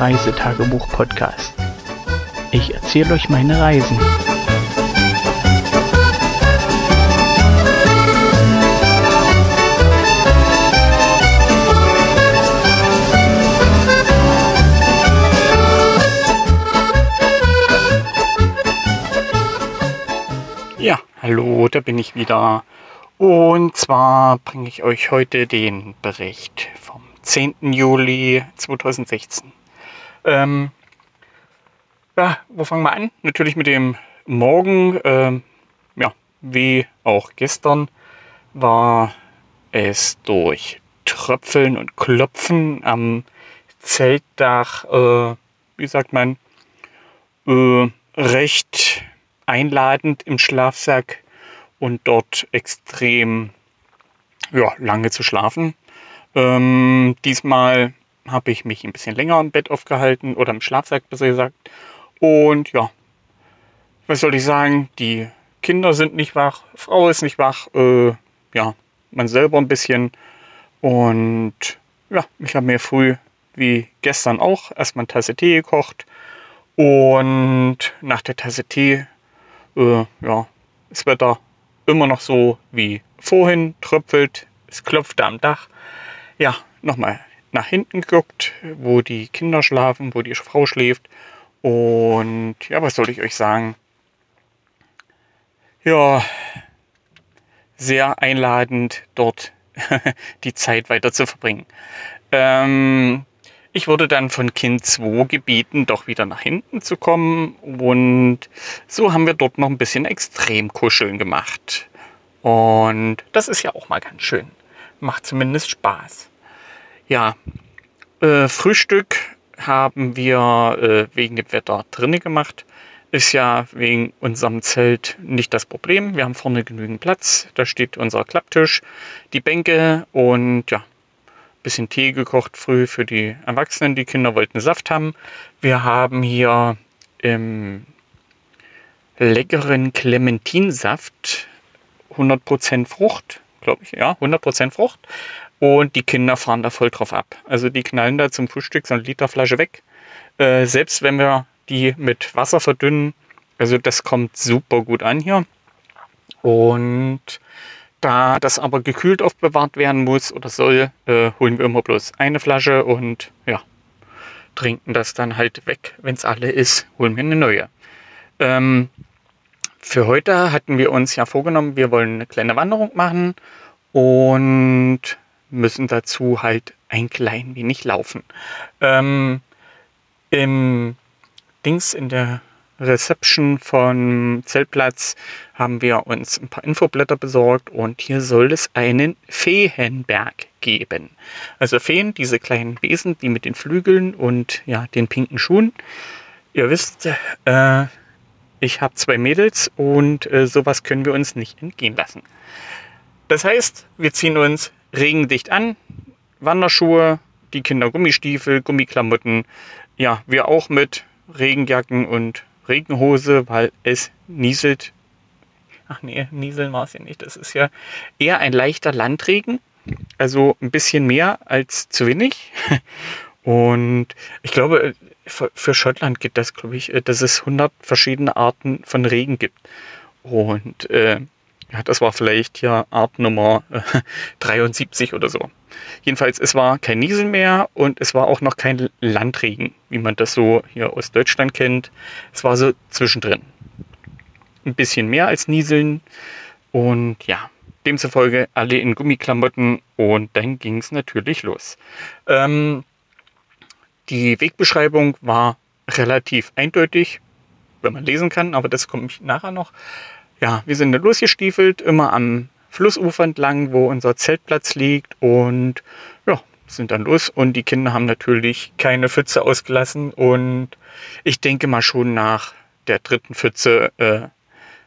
Reisetagebuch-Podcast. Ich erzähle euch meine Reisen. Ja, hallo, da bin ich wieder. Und zwar bringe ich euch heute den Bericht vom 10. Juli 2016. Ähm, ja, wo fangen wir an? Natürlich mit dem Morgen. Ähm, ja, wie auch gestern war es durch Tröpfeln und Klopfen am Zeltdach, äh, wie sagt man, äh, recht einladend im Schlafsack und dort extrem ja, lange zu schlafen. Ähm, diesmal habe ich mich ein bisschen länger im Bett aufgehalten oder im Schlafsack besser gesagt. Und ja, was soll ich sagen? Die Kinder sind nicht wach, Frau ist nicht wach, äh, ja, man selber ein bisschen. Und ja, ich habe mir früh wie gestern auch erstmal eine Tasse Tee gekocht. Und nach der Tasse Tee, äh, ja, das Wetter immer noch so wie vorhin, tröpfelt, es klopfte am Dach ja, nochmal nach hinten geguckt, wo die Kinder schlafen, wo die Frau schläft. Und ja, was soll ich euch sagen? Ja, sehr einladend, dort die Zeit weiter zu verbringen. Ähm, ich wurde dann von Kind 2 gebeten, doch wieder nach hinten zu kommen. Und so haben wir dort noch ein bisschen Extremkuscheln gemacht. Und das ist ja auch mal ganz schön macht zumindest Spaß. Ja, äh, Frühstück haben wir äh, wegen dem Wetter drinnen gemacht. Ist ja wegen unserem Zelt nicht das Problem. Wir haben vorne genügend Platz. Da steht unser Klapptisch, die Bänke und ja, bisschen Tee gekocht früh für die Erwachsenen. Die Kinder wollten Saft haben. Wir haben hier im leckeren Clementinsaft 100% Frucht glaube ich, ja, 100% Frucht. Und die Kinder fahren da voll drauf ab. Also die knallen da zum Frühstück so eine Literflasche weg. Äh, selbst wenn wir die mit Wasser verdünnen, also das kommt super gut an hier. Und da das aber gekühlt aufbewahrt werden muss oder soll, äh, holen wir immer bloß eine Flasche und ja, trinken das dann halt weg. Wenn es alle ist, holen wir eine neue. Ähm, für heute hatten wir uns ja vorgenommen, wir wollen eine kleine Wanderung machen und müssen dazu halt ein klein wenig laufen. Ähm, Im Dings in der Reception vom Zeltplatz haben wir uns ein paar Infoblätter besorgt und hier soll es einen Feenberg geben. Also Feen, diese kleinen Wesen, die mit den Flügeln und ja, den pinken Schuhen. Ihr wisst, äh, ich habe zwei Mädels und äh, sowas können wir uns nicht entgehen lassen. Das heißt, wir ziehen uns regendicht an, Wanderschuhe, die Kinder Gummistiefel, Gummiklamotten, ja, wir auch mit Regenjacken und Regenhose, weil es nieselt. Ach nee, nieseln war es ja nicht. Das ist ja eher ein leichter Landregen, also ein bisschen mehr als zu wenig. Und ich glaube, für Schottland gibt das, glaube ich, äh, dass es 100 verschiedene Arten von Regen gibt. Und äh, ja, das war vielleicht ja Art Nummer äh, 73 oder so. Jedenfalls, es war kein Niesel mehr und es war auch noch kein Landregen, wie man das so hier aus Deutschland kennt. Es war so zwischendrin. Ein bisschen mehr als Nieseln und ja, demzufolge alle in Gummiklamotten und dann ging es natürlich los. Ähm, die Wegbeschreibung war relativ eindeutig, wenn man lesen kann, aber das komme ich nachher noch. Ja, wir sind da losgestiefelt, immer am Flussufer entlang, wo unser Zeltplatz liegt und ja, sind dann los und die Kinder haben natürlich keine Pfütze ausgelassen und ich denke mal schon nach der dritten Pfütze äh,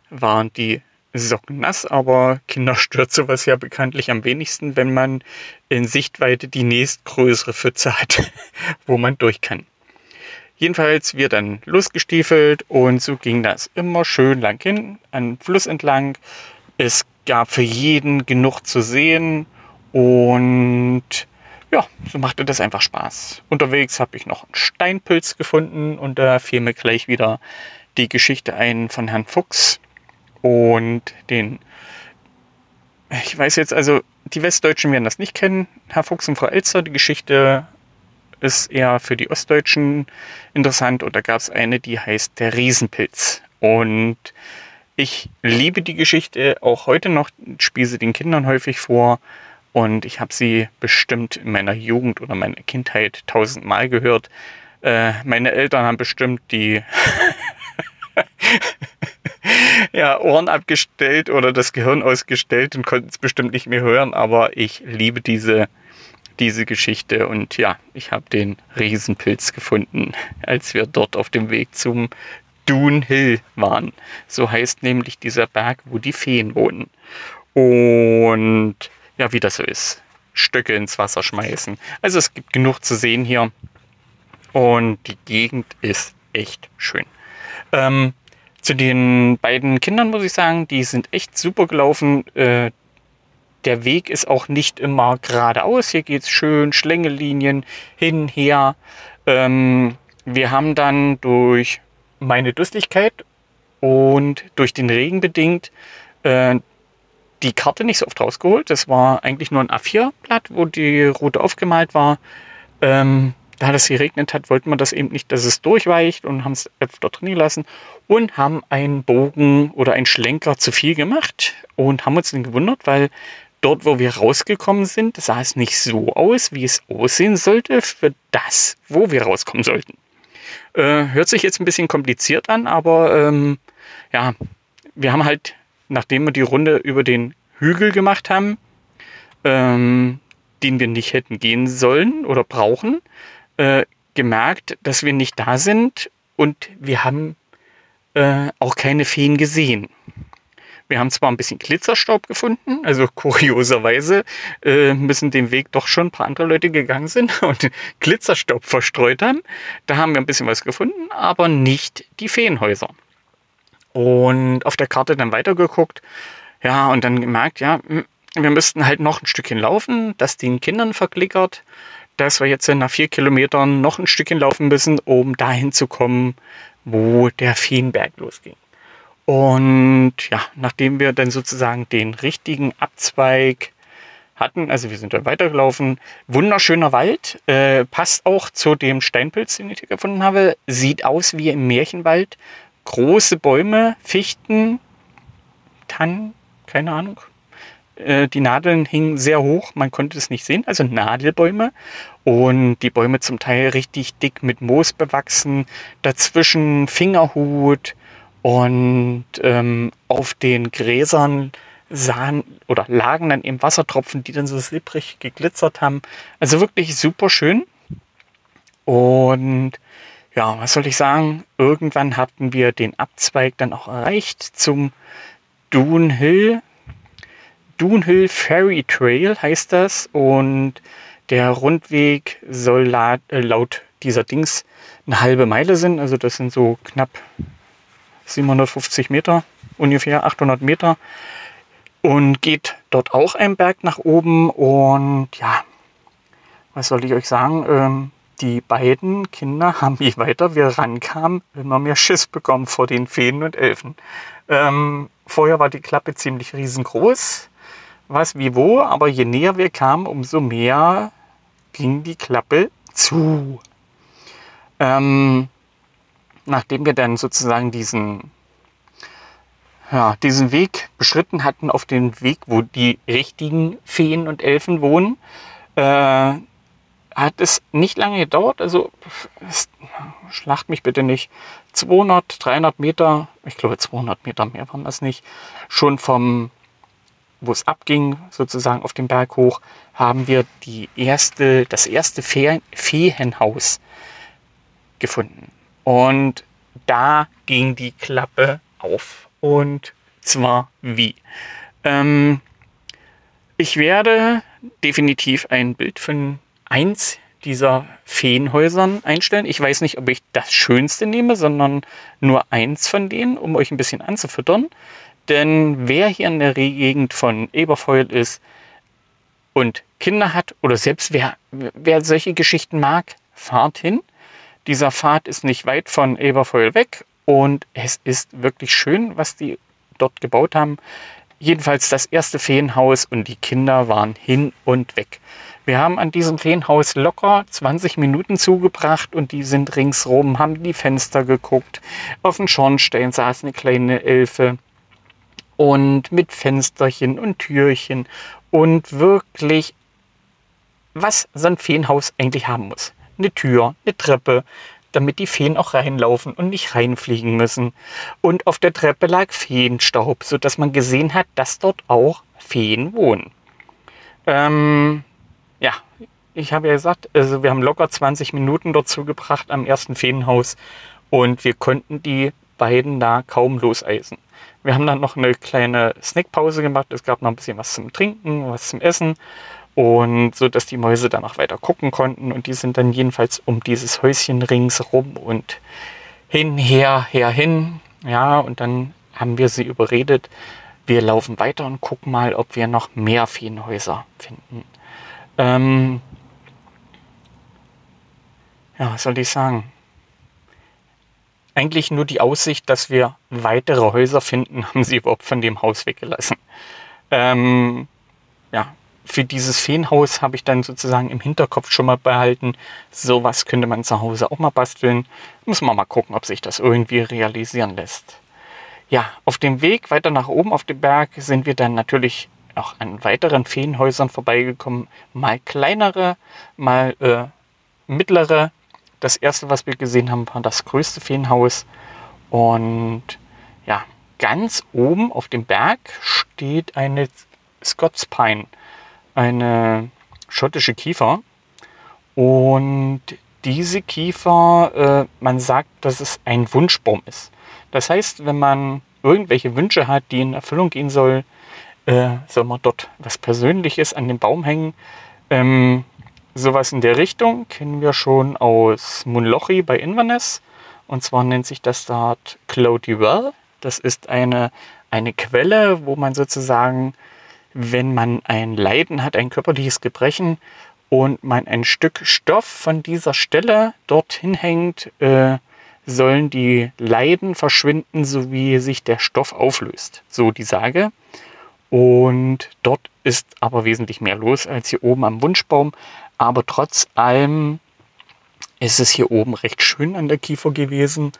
waren die Socken nass, aber Kinder stört sowas ja bekanntlich am wenigsten, wenn man in Sichtweite die nächstgrößere Pfütze hat, wo man durch kann. Jedenfalls wir dann losgestiefelt und so ging das immer schön lang hin, an Fluss entlang. Es gab für jeden genug zu sehen und ja, so machte das einfach Spaß. Unterwegs habe ich noch einen Steinpilz gefunden und da fiel mir gleich wieder die Geschichte ein von Herrn Fuchs und den, ich weiß jetzt, also die Westdeutschen werden das nicht kennen, Herr Fuchs und Frau Elster, die Geschichte ist eher für die Ostdeutschen interessant. Und da gab es eine, die heißt der Riesenpilz. Und ich liebe die Geschichte auch heute noch, spiele sie den Kindern häufig vor. Und ich habe sie bestimmt in meiner Jugend oder meiner Kindheit tausendmal gehört. Äh, meine Eltern haben bestimmt die ja, Ohren abgestellt oder das Gehirn ausgestellt und konnten es bestimmt nicht mehr hören, aber ich liebe diese, diese Geschichte und ja, ich habe den Riesenpilz gefunden, als wir dort auf dem Weg zum Dune Hill waren. So heißt nämlich dieser Berg, wo die Feen wohnen. Und ja, wie das so ist. Stöcke ins Wasser schmeißen. Also es gibt genug zu sehen hier. Und die Gegend ist echt schön. Ähm, zu den beiden Kindern muss ich sagen, die sind echt super gelaufen. Äh, der Weg ist auch nicht immer geradeaus. Hier geht es schön, Schlängelinien hin, her. Ähm, wir haben dann durch meine Dustigkeit und durch den Regen bedingt äh, die Karte nicht so oft rausgeholt. Das war eigentlich nur ein A4-Blatt, wo die Route aufgemalt war. Ähm, da es geregnet hat, wollten wir das eben nicht, dass es durchweicht und haben es öfter drin gelassen und haben einen Bogen oder einen Schlenker zu viel gemacht und haben uns dann gewundert, weil dort, wo wir rausgekommen sind, sah es nicht so aus, wie es aussehen sollte für das, wo wir rauskommen sollten. Äh, hört sich jetzt ein bisschen kompliziert an, aber ähm, ja, wir haben halt nachdem wir die Runde über den Hügel gemacht haben, ähm, den wir nicht hätten gehen sollen oder brauchen, äh, gemerkt, dass wir nicht da sind und wir haben äh, auch keine Feen gesehen. Wir haben zwar ein bisschen Glitzerstaub gefunden, also kurioserweise äh, müssen den Weg doch schon ein paar andere Leute gegangen sind und Glitzerstaub verstreut haben. Da haben wir ein bisschen was gefunden, aber nicht die Feenhäuser und auf der Karte dann weitergeguckt. Ja, und dann gemerkt, ja, wir müssten halt noch ein Stückchen laufen, das den Kindern verklickert, dass wir jetzt nach vier Kilometern noch ein Stückchen laufen müssen, um dahin zu kommen, wo der Feenberg losging. Und ja, nachdem wir dann sozusagen den richtigen Abzweig hatten, also wir sind dann weitergelaufen, wunderschöner Wald, äh, passt auch zu dem Steinpilz, den ich hier gefunden habe, sieht aus wie im Märchenwald, große Bäume, Fichten, Tannen, keine Ahnung. Äh, die Nadeln hingen sehr hoch, man konnte es nicht sehen, also Nadelbäume. Und die Bäume zum Teil richtig dick mit Moos bewachsen, dazwischen Fingerhut und ähm, auf den Gräsern sahen oder lagen dann eben Wassertropfen, die dann so sipprig geglitzert haben. Also wirklich super schön. Und ja, was soll ich sagen? Irgendwann hatten wir den Abzweig dann auch erreicht zum Dune Hill. Dune Hill Ferry Trail heißt das und der Rundweg soll laut, äh, laut dieser Dings eine halbe Meile sein. Also das sind so knapp 750 Meter, ungefähr 800 Meter. Und geht dort auch ein Berg nach oben. Und ja, was soll ich euch sagen? Ähm, die beiden Kinder haben, je weiter wir rankamen, immer mehr Schiss bekommen vor den Feen und Elfen. Ähm, vorher war die Klappe ziemlich riesengroß, was wie wo, aber je näher wir kamen, umso mehr ging die Klappe zu. Ähm, nachdem wir dann sozusagen diesen, ja, diesen Weg beschritten hatten auf den Weg, wo die richtigen Feen und Elfen wohnen, äh, hat es nicht lange gedauert, also schlacht mich bitte nicht, 200, 300 Meter, ich glaube 200 Meter mehr waren das nicht, schon vom, wo es abging, sozusagen auf den Berg hoch, haben wir die erste, das erste Fe Feenhaus gefunden. Und da ging die Klappe auf. Und zwar wie? Ähm, ich werde definitiv ein Bild von eins dieser Feenhäusern einstellen. Ich weiß nicht, ob ich das schönste nehme, sondern nur eins von denen, um euch ein bisschen anzufüttern. Denn wer hier in der Gegend von Eberfeuil ist und Kinder hat oder selbst wer, wer solche Geschichten mag, fahrt hin. Dieser Pfad ist nicht weit von Eberfeuer weg und es ist wirklich schön, was die dort gebaut haben. Jedenfalls das erste Feenhaus und die Kinder waren hin und weg. Wir haben an diesem Feenhaus locker 20 Minuten zugebracht und die sind ringsrum, haben die Fenster geguckt. Auf dem Schornstein saß eine kleine Elfe und mit Fensterchen und Türchen und wirklich, was so ein Feenhaus eigentlich haben muss. Eine Tür, eine Treppe, damit die Feen auch reinlaufen und nicht reinfliegen müssen. Und auf der Treppe lag Feenstaub, sodass man gesehen hat, dass dort auch Feen wohnen. Ähm, ja, ich habe ja gesagt, also wir haben locker 20 Minuten dort zugebracht am ersten Feenhaus und wir konnten die beiden da kaum loseisen. Wir haben dann noch eine kleine Snackpause gemacht. Es gab noch ein bisschen was zum Trinken, was zum Essen und so, dass die Mäuse dann auch weiter gucken konnten und die sind dann jedenfalls um dieses Häuschen ringsrum und hin, her, her, hin. Ja, und dann haben wir sie überredet, wir laufen weiter und gucken mal, ob wir noch mehr Feenhäuser finden. Ähm, ja, was soll ich sagen? Eigentlich nur die Aussicht, dass wir weitere Häuser finden, haben sie überhaupt von dem Haus weggelassen. Ähm, ja, für dieses Feenhaus habe ich dann sozusagen im Hinterkopf schon mal behalten, sowas könnte man zu Hause auch mal basteln. Muss man mal gucken, ob sich das irgendwie realisieren lässt. Ja, auf dem Weg weiter nach oben auf den Berg sind wir dann natürlich auch an weiteren Feenhäusern vorbeigekommen. Mal kleinere, mal äh, mittlere. Das erste, was wir gesehen haben, war das größte Feenhaus. Und ja, ganz oben auf dem Berg steht eine Scots Pine, eine schottische Kiefer. Und diese Kiefer, äh, man sagt, dass es ein Wunschbaum ist. Das heißt, wenn man irgendwelche Wünsche hat, die in Erfüllung gehen soll, äh, soll man dort was Persönliches an den Baum hängen. Ähm, sowas in der Richtung kennen wir schon aus Munlochi bei Inverness. Und zwar nennt sich das dort Cloudy Well. Das ist eine, eine Quelle, wo man sozusagen, wenn man ein Leiden hat, ein körperliches Gebrechen und man ein Stück Stoff von dieser Stelle dorthin hängt, äh, sollen die Leiden verschwinden, so wie sich der Stoff auflöst. So die Sage. Und dort ist aber wesentlich mehr los als hier oben am Wunschbaum. Aber trotz allem ist es hier oben recht schön an der Kiefer gewesen.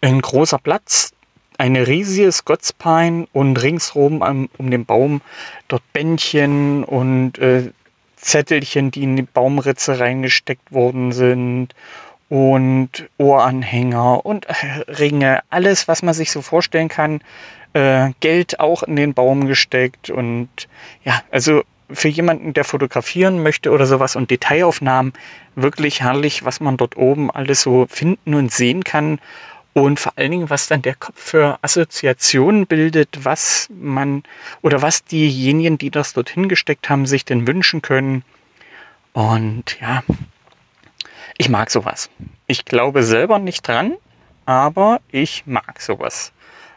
Ein großer Platz, eine riesige Scottspine und ringsherum um, um den Baum dort Bändchen und äh, Zettelchen, die in die Baumritze reingesteckt worden sind und Ohranhänger und äh, Ringe, alles, was man sich so vorstellen kann, äh, Geld auch in den Baum gesteckt und ja, also für jemanden, der fotografieren möchte oder sowas und Detailaufnahmen, wirklich herrlich, was man dort oben alles so finden und sehen kann und vor allen Dingen, was dann der Kopf für Assoziationen bildet, was man oder was diejenigen, die das dorthin gesteckt haben, sich denn wünschen können. Und ja, ich mag sowas. Ich glaube selber nicht dran, aber ich mag sowas.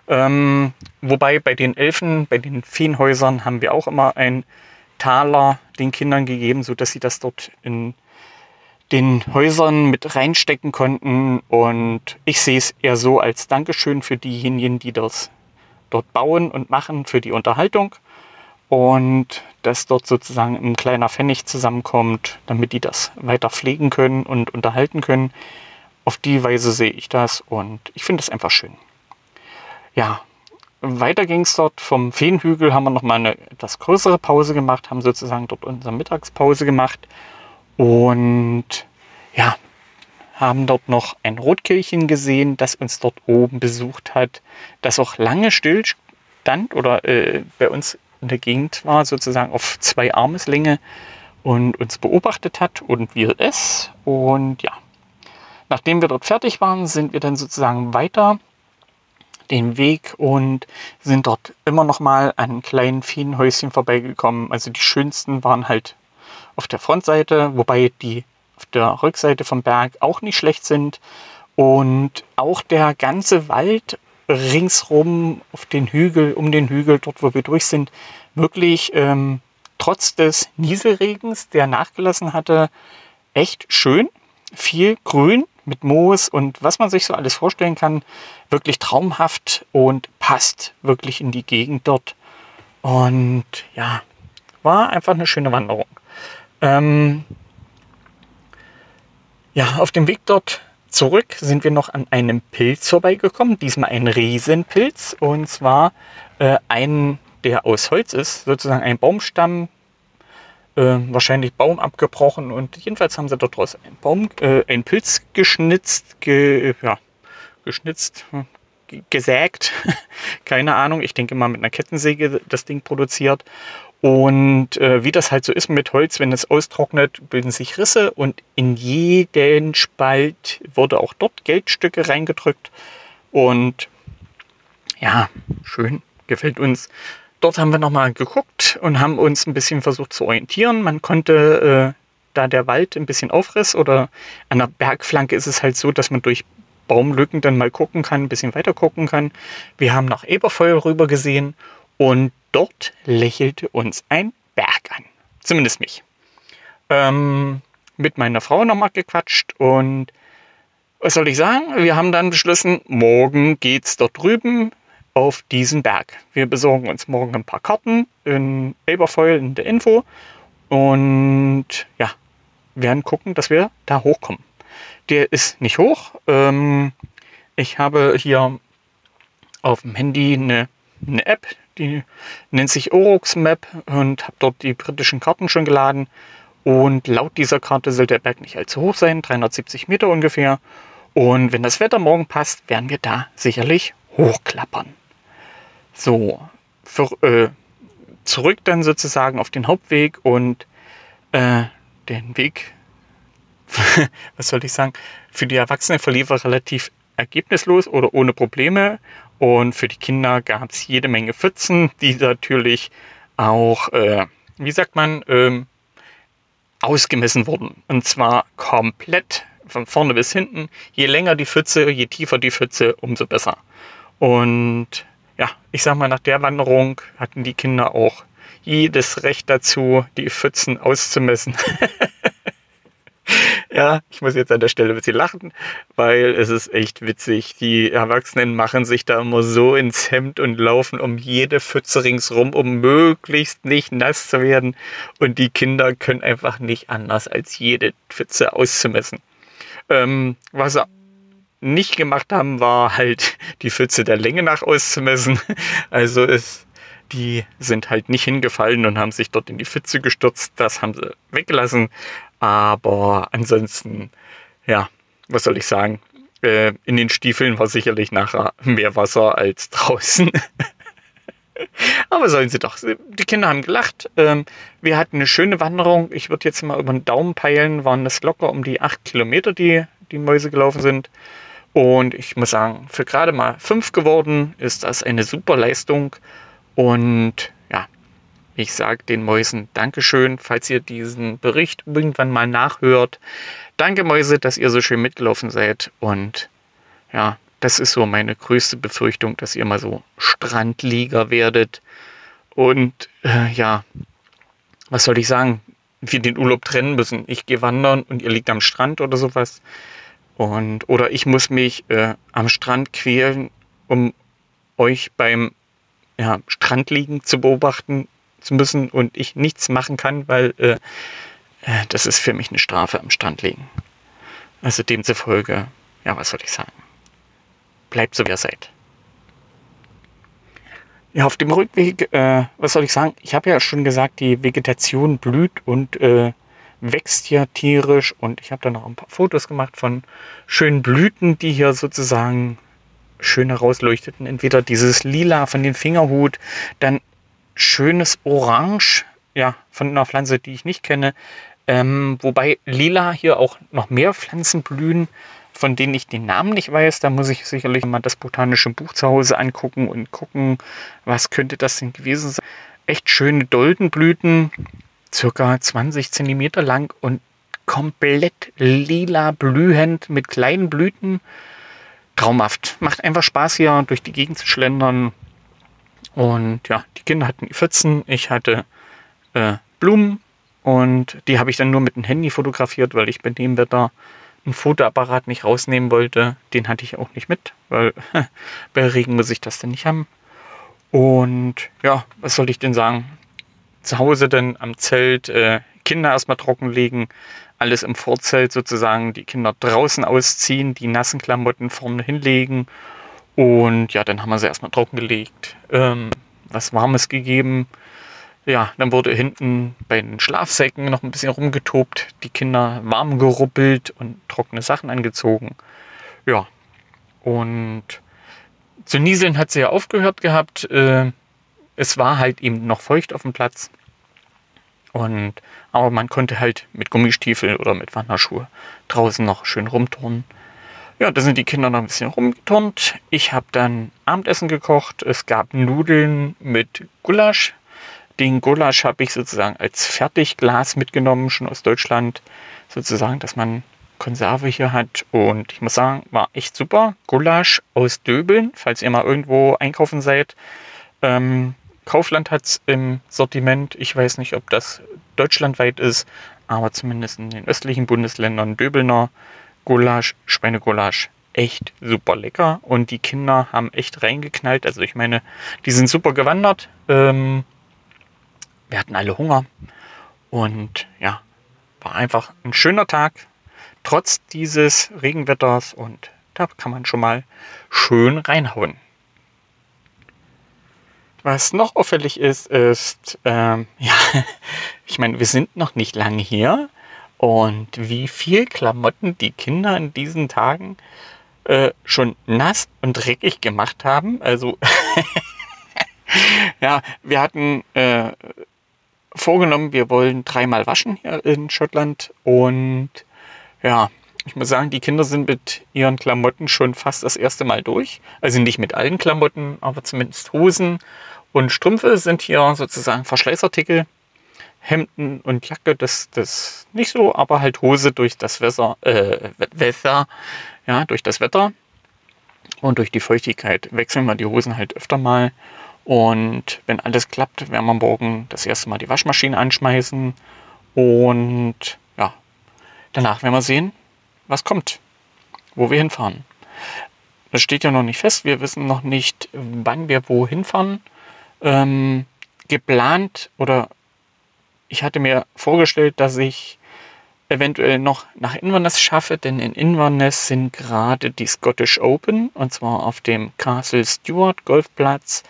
Ähm, wobei bei den Elfen, bei den Feenhäusern haben wir auch immer einen Taler den Kindern gegeben, sodass sie das dort in den Häusern mit reinstecken konnten. Und ich sehe es eher so als Dankeschön für diejenigen, die das dort bauen und machen für die Unterhaltung. Und dass dort sozusagen ein kleiner Pfennig zusammenkommt, damit die das weiter pflegen können und unterhalten können. Auf die Weise sehe ich das und ich finde es einfach schön ja, weiter ging es dort vom Feenhügel, haben wir nochmal eine etwas größere Pause gemacht, haben sozusagen dort unsere Mittagspause gemacht und ja, haben dort noch ein Rotkehlchen gesehen, das uns dort oben besucht hat, das auch lange still stand oder äh, bei uns in der Gegend war, sozusagen auf zwei Armeslänge und uns beobachtet hat und wir es. Und ja, nachdem wir dort fertig waren, sind wir dann sozusagen weiter den Weg und sind dort immer noch mal an kleinen Feenhäuschen vorbeigekommen. Also die schönsten waren halt auf der Frontseite, wobei die auf der Rückseite vom Berg auch nicht schlecht sind. Und auch der ganze Wald ringsrum auf den Hügel, um den Hügel, dort wo wir durch sind, wirklich ähm, trotz des Nieselregens, der nachgelassen hatte, echt schön. Viel Grün mit Moos und was man sich so alles vorstellen kann. Wirklich traumhaft und passt wirklich in die Gegend dort. Und ja, war einfach eine schöne Wanderung. Ähm, ja, auf dem Weg dort zurück sind wir noch an einem Pilz vorbeigekommen. Diesmal ein Riesenpilz. Und zwar äh, einen, der aus Holz ist, sozusagen ein Baumstamm, äh, wahrscheinlich Baum abgebrochen. Und jedenfalls haben sie dort draus einen Baum, äh, einen Pilz geschnitzt, ge, ja, geschnitzt, hm, gesägt. Keine Ahnung. Ich denke mal mit einer Kettensäge das Ding produziert. Und äh, wie das halt so ist mit Holz, wenn es austrocknet, bilden sich Risse und in jeden Spalt wurde auch dort Geldstücke reingedrückt. Und ja, schön, gefällt uns. Dort haben wir nochmal geguckt und haben uns ein bisschen versucht zu orientieren. Man konnte, äh, da der Wald ein bisschen aufriss oder an der Bergflanke ist es halt so, dass man durch Baumlücken dann mal gucken kann, ein bisschen weiter gucken kann. Wir haben nach Eberfeuer rüber gesehen und dort lächelte uns ein Berg an. Zumindest mich. Ähm, mit meiner Frau nochmal gequatscht und was soll ich sagen? Wir haben dann beschlossen, morgen geht's dort drüben auf diesen Berg. Wir besorgen uns morgen ein paar Karten in Eberfeuer in der Info und ja, werden gucken, dass wir da hochkommen. Der ist nicht hoch. Ähm, ich habe hier auf dem Handy eine, eine App, die nennt sich Orox Map und habe dort die britischen Karten schon geladen. Und laut dieser Karte soll der Berg nicht allzu hoch sein, 370 Meter ungefähr. Und wenn das Wetter morgen passt, werden wir da sicherlich hochklappern. So, für, äh, zurück dann sozusagen auf den Hauptweg und äh, den Weg, was soll ich sagen, für die Erwachsenen verlief er relativ ergebnislos oder ohne Probleme. Und für die Kinder gab es jede Menge Pfützen, die natürlich auch, äh, wie sagt man, ähm, ausgemessen wurden. Und zwar komplett von vorne bis hinten. Je länger die Pfütze, je tiefer die Pfütze, umso besser. Und ja, ich sag mal, nach der Wanderung hatten die Kinder auch jedes Recht dazu, die Pfützen auszumessen. Ja, ich muss jetzt an der Stelle ein bisschen lachen, weil es ist echt witzig. Die Erwachsenen machen sich da immer so ins Hemd und laufen um jede Pfütze ringsrum, um möglichst nicht nass zu werden. Und die Kinder können einfach nicht anders, als jede Pfütze auszumessen. Ähm, was nicht gemacht haben, war halt die Pfütze der Länge nach auszumessen. Also es die sind halt nicht hingefallen und haben sich dort in die Pfütze gestürzt. Das haben sie weggelassen. Aber ansonsten, ja, was soll ich sagen? Äh, in den Stiefeln war sicherlich nachher mehr Wasser als draußen. Aber sollen sie doch. Die Kinder haben gelacht. Ähm, wir hatten eine schöne Wanderung. Ich würde jetzt mal über den Daumen peilen. Waren es locker um die acht Kilometer, die die Mäuse gelaufen sind. Und ich muss sagen, für gerade mal fünf geworden ist das eine super Leistung. Und ich sage den Mäusen Dankeschön, falls ihr diesen Bericht irgendwann mal nachhört. Danke Mäuse, dass ihr so schön mitgelaufen seid. Und ja, das ist so meine größte Befürchtung, dass ihr mal so Strandlieger werdet. Und äh, ja, was soll ich sagen? Wir den Urlaub trennen müssen. Ich gehe wandern und ihr liegt am Strand oder sowas. Und, oder ich muss mich äh, am Strand quälen, um euch beim ja, Strandliegen zu beobachten zu müssen und ich nichts machen kann, weil äh, äh, das ist für mich eine Strafe am Strand liegen. Also demzufolge, ja, was soll ich sagen? Bleibt so, wie ihr seid. Ja, auf dem Rückweg, äh, was soll ich sagen? Ich habe ja schon gesagt, die Vegetation blüht und äh, wächst ja tierisch und ich habe da noch ein paar Fotos gemacht von schönen Blüten, die hier sozusagen schön herausleuchteten. Entweder dieses Lila von dem Fingerhut, dann schönes Orange, ja, von einer Pflanze, die ich nicht kenne. Ähm, wobei lila hier auch noch mehr Pflanzen blühen, von denen ich den Namen nicht weiß. Da muss ich sicherlich mal das botanische Buch zu Hause angucken und gucken, was könnte das denn gewesen sein. Echt schöne Doldenblüten, circa 20 cm lang und komplett lila blühend mit kleinen Blüten. Traumhaft. Macht einfach Spaß hier durch die Gegend zu schlendern. Und ja, die Kinder hatten die Pfützen, ich hatte äh, Blumen und die habe ich dann nur mit dem Handy fotografiert, weil ich bei dem Wetter einen Fotoapparat nicht rausnehmen wollte. Den hatte ich auch nicht mit, weil bei Regen muss ich das denn nicht haben. Und ja, was soll ich denn sagen? Zu Hause dann am Zelt äh, Kinder erstmal trockenlegen, alles im Vorzelt sozusagen, die Kinder draußen ausziehen, die nassen Klamotten vorne hinlegen und ja, dann haben wir sie erstmal trockengelegt, ähm, was Warmes gegeben. Ja, dann wurde hinten bei den Schlafsäcken noch ein bisschen rumgetobt, die Kinder warm geruppelt und trockene Sachen angezogen. Ja, und zu nieseln hat sie ja aufgehört gehabt. Äh, es war halt eben noch feucht auf dem Platz. Und, aber man konnte halt mit Gummistiefel oder mit Wanderschuhe draußen noch schön rumturnen. Ja, da sind die Kinder noch ein bisschen rumgeturnt. Ich habe dann Abendessen gekocht. Es gab Nudeln mit Gulasch. Den Gulasch habe ich sozusagen als Fertigglas mitgenommen, schon aus Deutschland. Sozusagen, dass man Konserve hier hat. Und ich muss sagen, war echt super. Gulasch aus Döbeln, falls ihr mal irgendwo einkaufen seid. Ähm, Kaufland hat es im Sortiment. Ich weiß nicht, ob das deutschlandweit ist, aber zumindest in den östlichen Bundesländern Döbelner Gulasch, Schweinegulasch. Echt super lecker und die Kinder haben echt reingeknallt. Also ich meine, die sind super gewandert. Ähm, wir hatten alle Hunger und ja, war einfach ein schöner Tag trotz dieses Regenwetters und da kann man schon mal schön reinhauen. Was noch auffällig ist, ist, ähm, ja, ich meine, wir sind noch nicht lange hier und wie viel Klamotten die Kinder in diesen Tagen äh, schon nass und dreckig gemacht haben. Also, ja, wir hatten äh, vorgenommen, wir wollen dreimal waschen hier in Schottland und ja, ich muss sagen, die Kinder sind mit ihren Klamotten schon fast das erste Mal durch. Also nicht mit allen Klamotten, aber zumindest Hosen und Strümpfe sind hier sozusagen Verschleißartikel. Hemden und Jacke, das, das nicht so, aber halt Hose durch das Wetter, äh, Wetter, ja, durch das Wetter und durch die Feuchtigkeit wechseln wir die Hosen halt öfter mal. Und wenn alles klappt, werden wir morgen das erste Mal die Waschmaschine anschmeißen und Danach werden wir sehen, was kommt, wo wir hinfahren. Das steht ja noch nicht fest. Wir wissen noch nicht, wann wir wohin fahren. Ähm, geplant oder ich hatte mir vorgestellt, dass ich eventuell noch nach Inverness schaffe, denn in Inverness sind gerade die Scottish Open und zwar auf dem Castle Stewart Golfplatz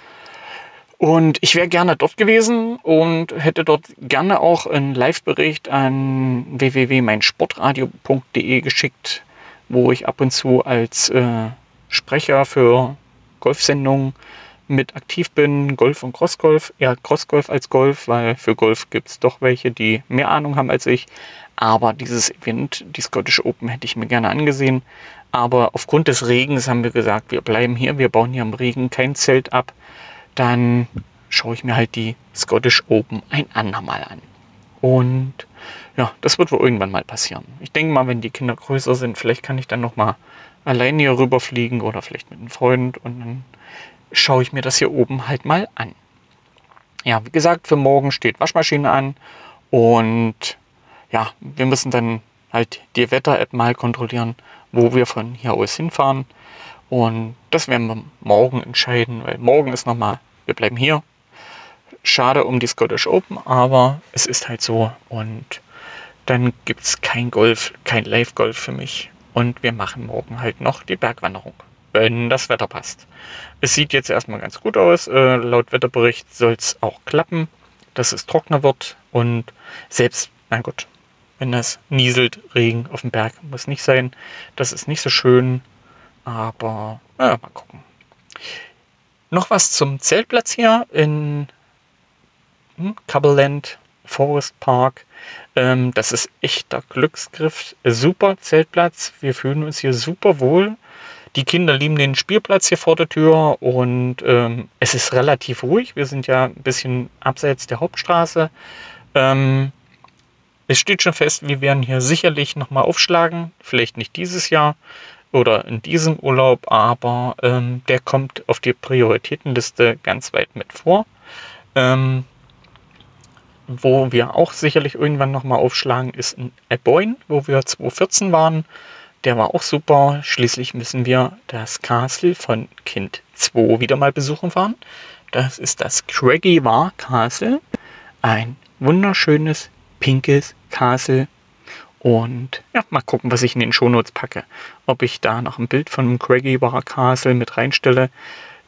und ich wäre gerne dort gewesen und hätte dort gerne auch einen Live-Bericht an www.meinsportradio.de geschickt, wo ich ab und zu als äh, Sprecher für Golfsendungen mit aktiv bin, Golf und Crossgolf, eher Crossgolf als Golf, weil für Golf gibt es doch welche, die mehr Ahnung haben als ich. Aber dieses Event, die Scottish Open, hätte ich mir gerne angesehen. Aber aufgrund des Regens haben wir gesagt, wir bleiben hier, wir bauen hier im Regen kein Zelt ab dann schaue ich mir halt die Scottish Open ein andermal an. Und ja, das wird wohl irgendwann mal passieren. Ich denke mal, wenn die Kinder größer sind, vielleicht kann ich dann noch mal alleine hier rüberfliegen oder vielleicht mit einem Freund und dann schaue ich mir das hier oben halt mal an. Ja, wie gesagt, für morgen steht Waschmaschine an und ja, wir müssen dann halt die Wetter-App mal kontrollieren, wo wir von hier aus hinfahren. Und das werden wir morgen entscheiden, weil morgen ist nochmal, wir bleiben hier. Schade um die Scottish Open, aber es ist halt so. Und dann gibt es kein Golf, kein Live-Golf für mich. Und wir machen morgen halt noch die Bergwanderung, wenn das Wetter passt. Es sieht jetzt erstmal ganz gut aus. Äh, laut Wetterbericht soll es auch klappen, dass es trockener wird. Und selbst, na gut, wenn das nieselt, Regen auf dem Berg muss nicht sein. Das ist nicht so schön. Aber ja, mal gucken. Noch was zum Zeltplatz hier in hm, Cobbleland Forest Park. Ähm, das ist echter Glücksgriff. Super Zeltplatz. Wir fühlen uns hier super wohl. Die Kinder lieben den Spielplatz hier vor der Tür und ähm, es ist relativ ruhig. Wir sind ja ein bisschen abseits der Hauptstraße. Ähm, es steht schon fest, wir werden hier sicherlich nochmal aufschlagen. Vielleicht nicht dieses Jahr, oder in diesem Urlaub, aber ähm, der kommt auf die Prioritätenliste ganz weit mit vor. Ähm, wo wir auch sicherlich irgendwann nochmal aufschlagen, ist ein Eboin, wo wir 2014 waren. Der war auch super. Schließlich müssen wir das Castle von Kind 2 wieder mal besuchen fahren. Das ist das Craggy War Castle. Ein wunderschönes pinkes Castle. Und ja, mal gucken, was ich in den Shownotes packe. Ob ich da noch ein Bild von Craggy War Castle mit reinstelle.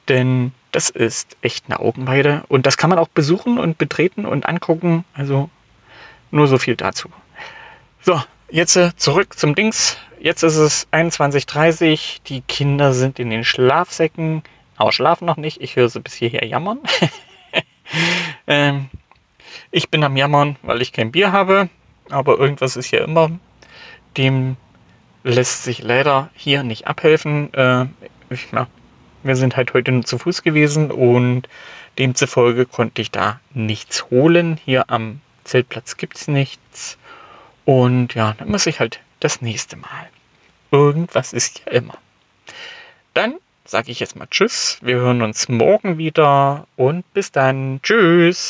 Denn das ist echt eine Augenweide. Und das kann man auch besuchen und betreten und angucken. Also nur so viel dazu. So, jetzt äh, zurück zum Dings. Jetzt ist es 21.30 Uhr. Die Kinder sind in den Schlafsäcken. Aber schlafen noch nicht. Ich höre sie bis hierher jammern. ähm, ich bin am Jammern, weil ich kein Bier habe. Aber irgendwas ist ja immer. Dem lässt sich leider hier nicht abhelfen. Äh, ich, ja, wir sind halt heute nur zu Fuß gewesen und demzufolge konnte ich da nichts holen. Hier am Zeltplatz gibt es nichts. Und ja, dann muss ich halt das nächste Mal. Irgendwas ist ja immer. Dann sage ich jetzt mal Tschüss. Wir hören uns morgen wieder und bis dann. Tschüss,